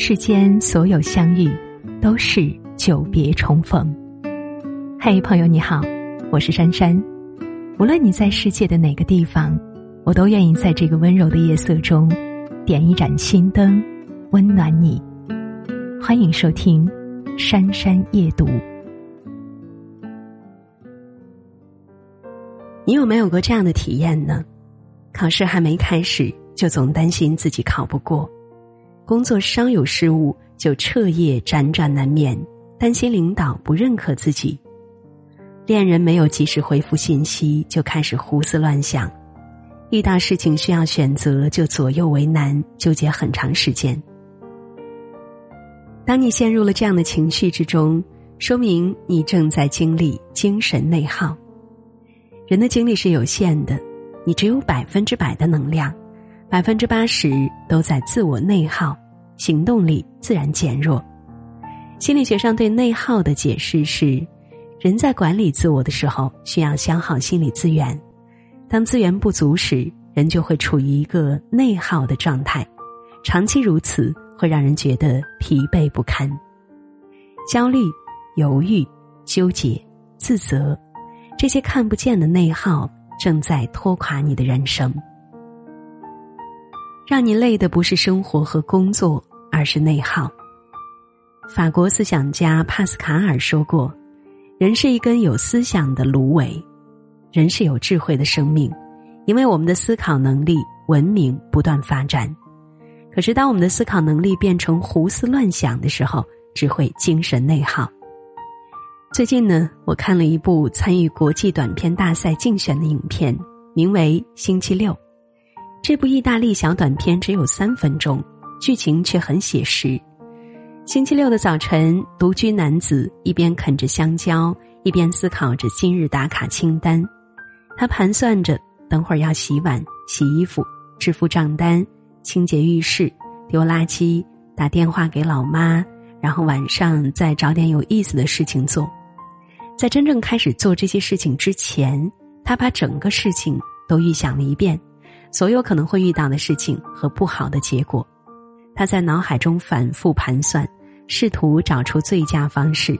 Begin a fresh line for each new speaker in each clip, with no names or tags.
世间所有相遇，都是久别重逢。嘿，朋友你好，我是珊珊。无论你在世界的哪个地方，我都愿意在这个温柔的夜色中，点一盏心灯，温暖你。欢迎收听《珊珊夜读》。你有没有过这样的体验呢？考试还没开始，就总担心自己考不过；工作稍有失误，就彻夜辗转难眠，担心领导不认可自己；恋人没有及时回复信息，就开始胡思乱想；遇到事情需要选择，就左右为难，纠结很长时间。当你陷入了这样的情绪之中，说明你正在经历精神内耗。人的精力是有限的，你只有百分之百的能量，百分之八十都在自我内耗，行动力自然减弱。心理学上对内耗的解释是：人在管理自我的时候需要消耗心理资源，当资源不足时，人就会处于一个内耗的状态，长期如此会让人觉得疲惫不堪，焦虑、犹豫、纠结、自责。这些看不见的内耗正在拖垮你的人生，让你累的不是生活和工作，而是内耗。法国思想家帕斯卡尔说过：“人是一根有思想的芦苇，人是有智慧的生命，因为我们的思考能力、文明不断发展。可是，当我们的思考能力变成胡思乱想的时候，只会精神内耗。”最近呢，我看了一部参与国际短片大赛竞选的影片，名为《星期六》。这部意大利小短片只有三分钟，剧情却很写实。星期六的早晨，独居男子一边啃着香蕉，一边思考着今日打卡清单。他盘算着，等会儿要洗碗、洗衣服、支付账单、清洁浴室、丢垃圾、打电话给老妈，然后晚上再找点有意思的事情做。在真正开始做这些事情之前，他把整个事情都预想了一遍，所有可能会遇到的事情和不好的结果，他在脑海中反复盘算，试图找出最佳方式。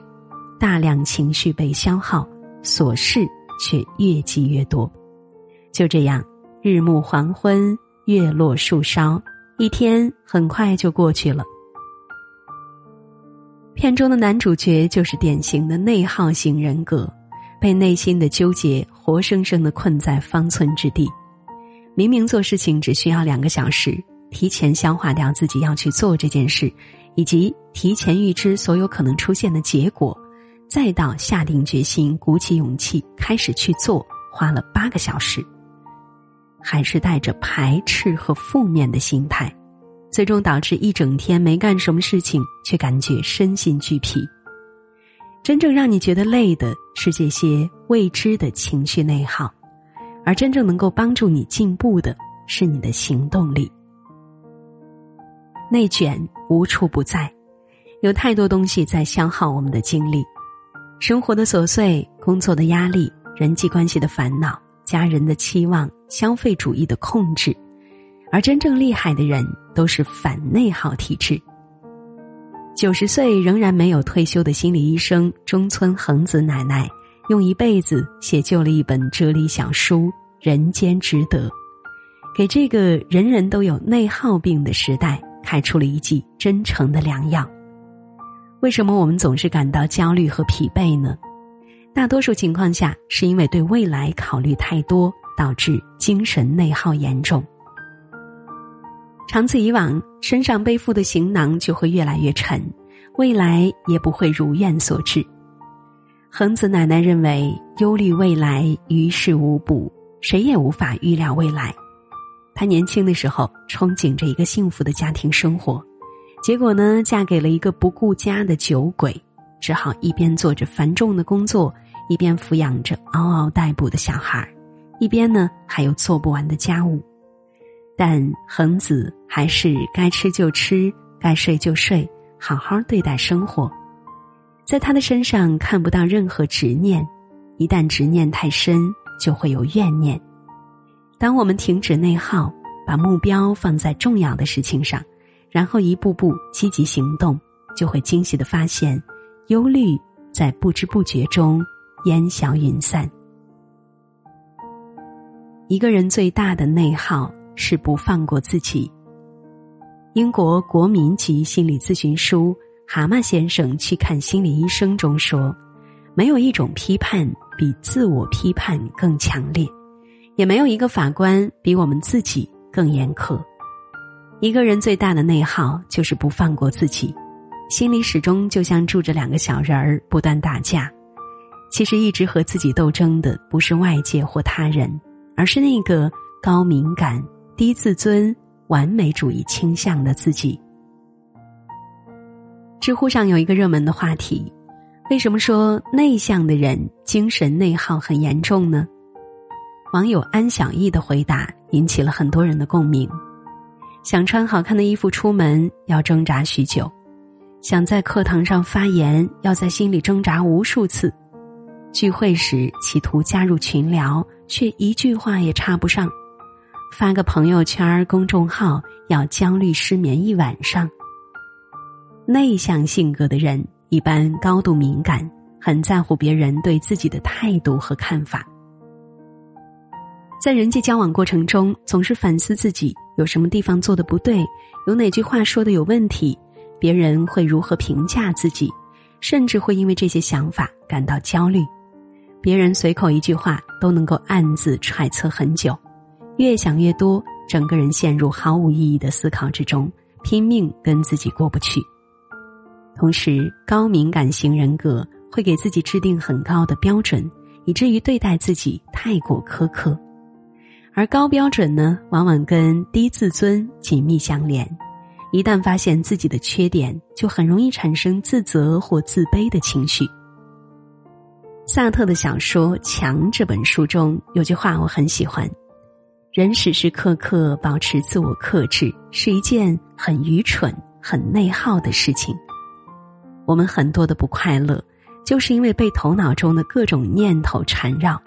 大量情绪被消耗，琐事却越积越多。就这样，日暮黄昏，月落树梢，一天很快就过去了。片中的男主角就是典型的内耗型人格，被内心的纠结活生生的困在方寸之地。明明做事情只需要两个小时，提前消化掉自己要去做这件事，以及提前预知所有可能出现的结果，再到下定决心、鼓起勇气开始去做，花了八个小时，还是带着排斥和负面的心态。最终导致一整天没干什么事情，却感觉身心俱疲。真正让你觉得累的是这些未知的情绪内耗，而真正能够帮助你进步的是你的行动力。内卷无处不在，有太多东西在消耗我们的精力：生活的琐碎、工作的压力、人际关系的烦恼、家人的期望、消费主义的控制。而真正厉害的人都是反内耗体质。九十岁仍然没有退休的心理医生中村恒子奶奶，用一辈子写就了一本哲理小书《人间值得》，给这个人人都有内耗病的时代开出了一剂真诚的良药。为什么我们总是感到焦虑和疲惫呢？大多数情况下，是因为对未来考虑太多，导致精神内耗严重。长此以往，身上背负的行囊就会越来越沉，未来也不会如愿所致。恒子奶奶认为，忧虑未来于事无补，谁也无法预料未来。她年轻的时候憧憬着一个幸福的家庭生活，结果呢，嫁给了一个不顾家的酒鬼，只好一边做着繁重的工作，一边抚养着嗷嗷待哺的小孩儿一边呢还有做不完的家务。但恒子还是该吃就吃，该睡就睡，好好对待生活。在他的身上看不到任何执念，一旦执念太深，就会有怨念。当我们停止内耗，把目标放在重要的事情上，然后一步步积极行动，就会惊喜的发现，忧虑在不知不觉中烟消云散。一个人最大的内耗是不放过自己。英国国民级心理咨询书《蛤蟆先生去看心理医生》中说：“没有一种批判比自我批判更强烈，也没有一个法官比我们自己更严苛。一个人最大的内耗就是不放过自己，心里始终就像住着两个小人儿，不断打架。其实一直和自己斗争的不是外界或他人。”而是那个高敏感、低自尊、完美主义倾向的自己。知乎上有一个热门的话题：为什么说内向的人精神内耗很严重呢？网友安小艺的回答引起了很多人的共鸣。想穿好看的衣服出门要挣扎许久，想在课堂上发言要在心里挣扎无数次。聚会时企图加入群聊，却一句话也插不上；发个朋友圈公众号要焦虑失眠一晚上。内向性格的人一般高度敏感，很在乎别人对自己的态度和看法。在人际交往过程中，总是反思自己有什么地方做的不对，有哪句话说的有问题，别人会如何评价自己，甚至会因为这些想法感到焦虑。别人随口一句话都能够暗自揣测很久，越想越多，整个人陷入毫无意义的思考之中，拼命跟自己过不去。同时，高敏感型人格会给自己制定很高的标准，以至于对待自己太过苛刻。而高标准呢，往往跟低自尊紧密相连，一旦发现自己的缺点，就很容易产生自责或自卑的情绪。萨特的小说《强》这本书中有句话我很喜欢：“人时时刻刻保持自我克制是一件很愚蠢、很内耗的事情。我们很多的不快乐，就是因为被头脑中的各种念头缠绕，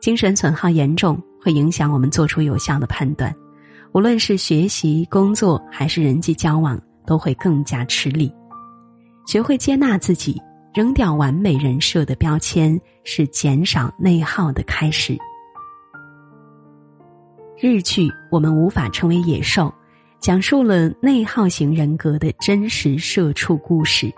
精神损耗严重，会影响我们做出有效的判断。无论是学习、工作还是人际交往，都会更加吃力。学会接纳自己。”扔掉完美人设的标签，是减少内耗的开始。日剧《我们无法成为野兽》，讲述了内耗型人格的真实社畜故事。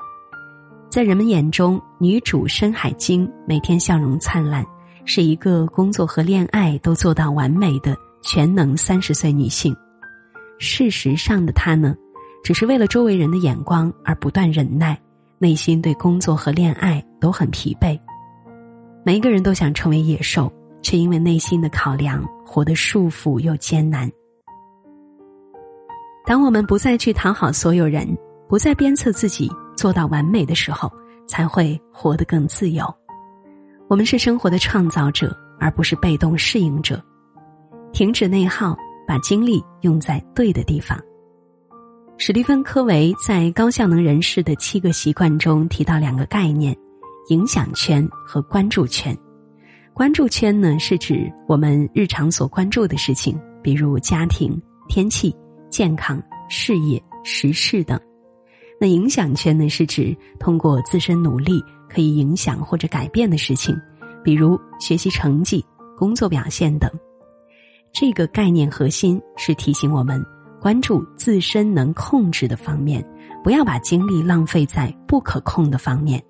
在人们眼中，女主深海晶每天笑容灿烂，是一个工作和恋爱都做到完美的全能三十岁女性。事实上的她呢，只是为了周围人的眼光而不断忍耐。内心对工作和恋爱都很疲惫，每一个人都想成为野兽，却因为内心的考量，活得束缚又艰难。当我们不再去讨好所有人，不再鞭策自己做到完美的时候，才会活得更自由。我们是生活的创造者，而不是被动适应者。停止内耗，把精力用在对的地方。史蒂芬·科维在高效能人士的七个习惯中提到两个概念：影响圈和关注圈。关注圈呢，是指我们日常所关注的事情，比如家庭、天气、健康、事业、时事等。那影响圈呢，是指通过自身努力可以影响或者改变的事情，比如学习成绩、工作表现等。这个概念核心是提醒我们。关注自身能控制的方面，不要把精力浪费在不可控的方面。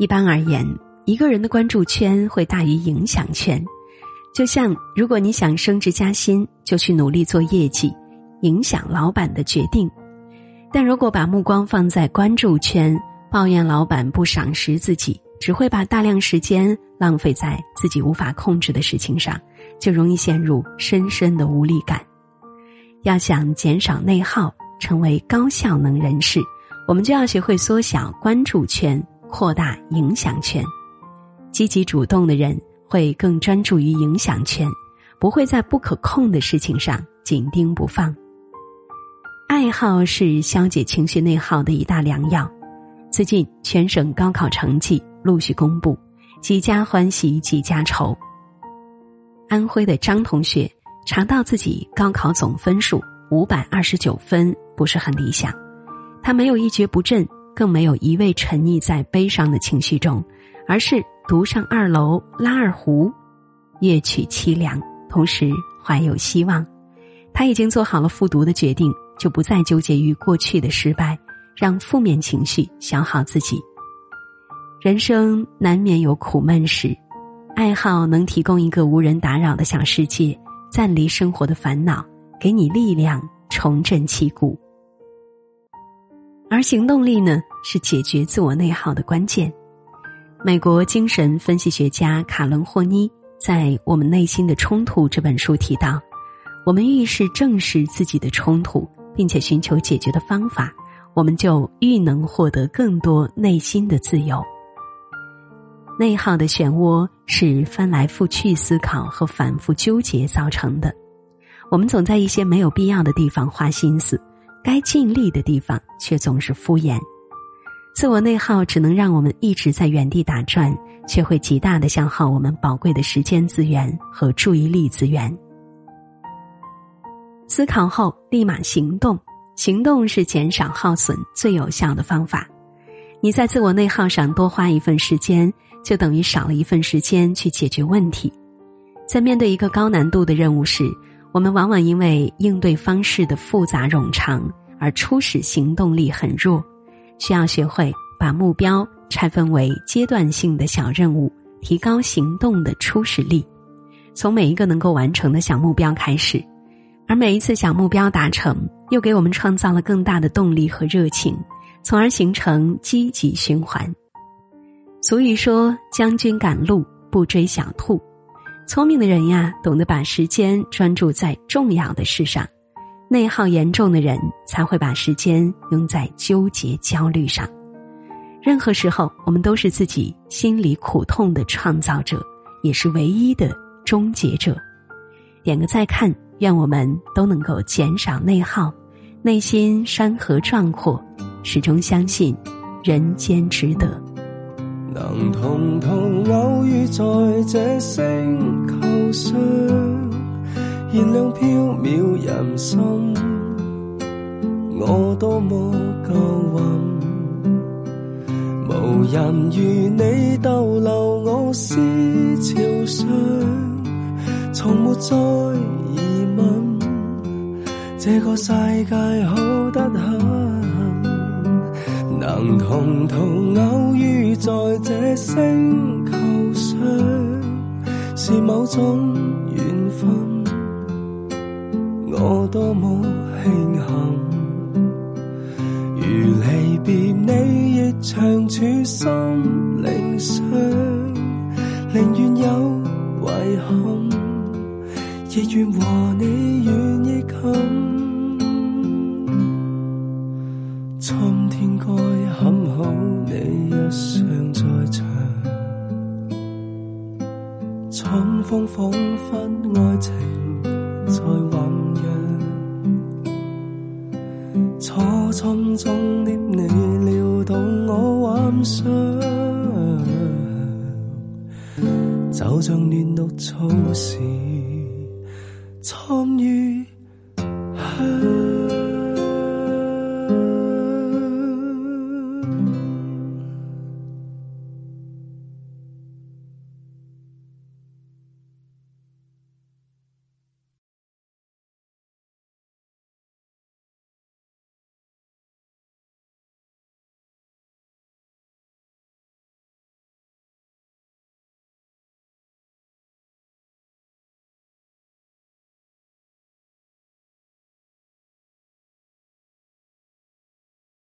一般而言，一个人的关注圈会大于影响圈。就像如果你想升职加薪，就去努力做业绩，影响老板的决定；但如果把目光放在关注圈，抱怨老板不赏识自己，只会把大量时间浪费在自己无法控制的事情上，就容易陷入深深的无力感。要想减少内耗，成为高效能人士，我们就要学会缩小关注圈，扩大影响圈。积极主动的人会更专注于影响圈，不会在不可控的事情上紧盯不放。爱好是消解情绪内耗的一大良药。最近全省高考成绩陆续公布，几家欢喜几家愁。安徽的张同学。查到自己高考总分数五百二十九分不是很理想。他没有一蹶不振，更没有一味沉溺在悲伤的情绪中，而是独上二楼拉二胡，乐曲凄凉，同时怀有希望。他已经做好了复读的决定，就不再纠结于过去的失败，让负面情绪消耗自己。人生难免有苦闷时，爱好能提供一个无人打扰的小世界，暂离生活的烦恼，给你力量，重振旗鼓。而行动力呢，是解决自我内耗的关键。美国精神分析学家卡伦霍尼在《我们内心的冲突》这本书提到，我们遇事正视自己的冲突，并且寻求解决的方法，我们就愈能获得更多内心的自由。内耗的漩涡是翻来覆去思考和反复纠结造成的，我们总在一些没有必要的地方花心思。该尽力的地方却总是敷衍，自我内耗只能让我们一直在原地打转，却会极大的消耗我们宝贵的时间资源和注意力资源。思考后立马行动，行动是减少耗损最有效的方法。你在自我内耗上多花一份时间，就等于少了一份时间去解决问题。在面对一个高难度的任务时。我们往往因为应对方式的复杂冗长而初始行动力很弱，需要学会把目标拆分为阶段性的小任务，提高行动的初始力。从每一个能够完成的小目标开始，而每一次小目标达成，又给我们创造了更大的动力和热情，从而形成积极循环。俗语说：“将军赶路，不追小兔。”聪明的人呀，懂得把时间专注在重要的事上；内耗严重的人才会把时间用在纠结、焦虑上。任何时候，我们都是自己心里苦痛的创造者，也是唯一的终结者。点个再看，愿我们都能够减少内耗，内心山河壮阔，始终相信人间值得。
能同途偶遇在这星球上，燃亮飘渺人生，我多么够运，无人如你逗留我思潮上，从没再问，这个世界好得很。能同途偶遇在这星球上，是某种缘分，我多么庆幸。如离别你，亦长处心灵上，宁愿有遗憾，亦愿和你远亦近。风仿佛爱情在酝酿，初春中的你撩动我幻想，就像嫩绿草时参与。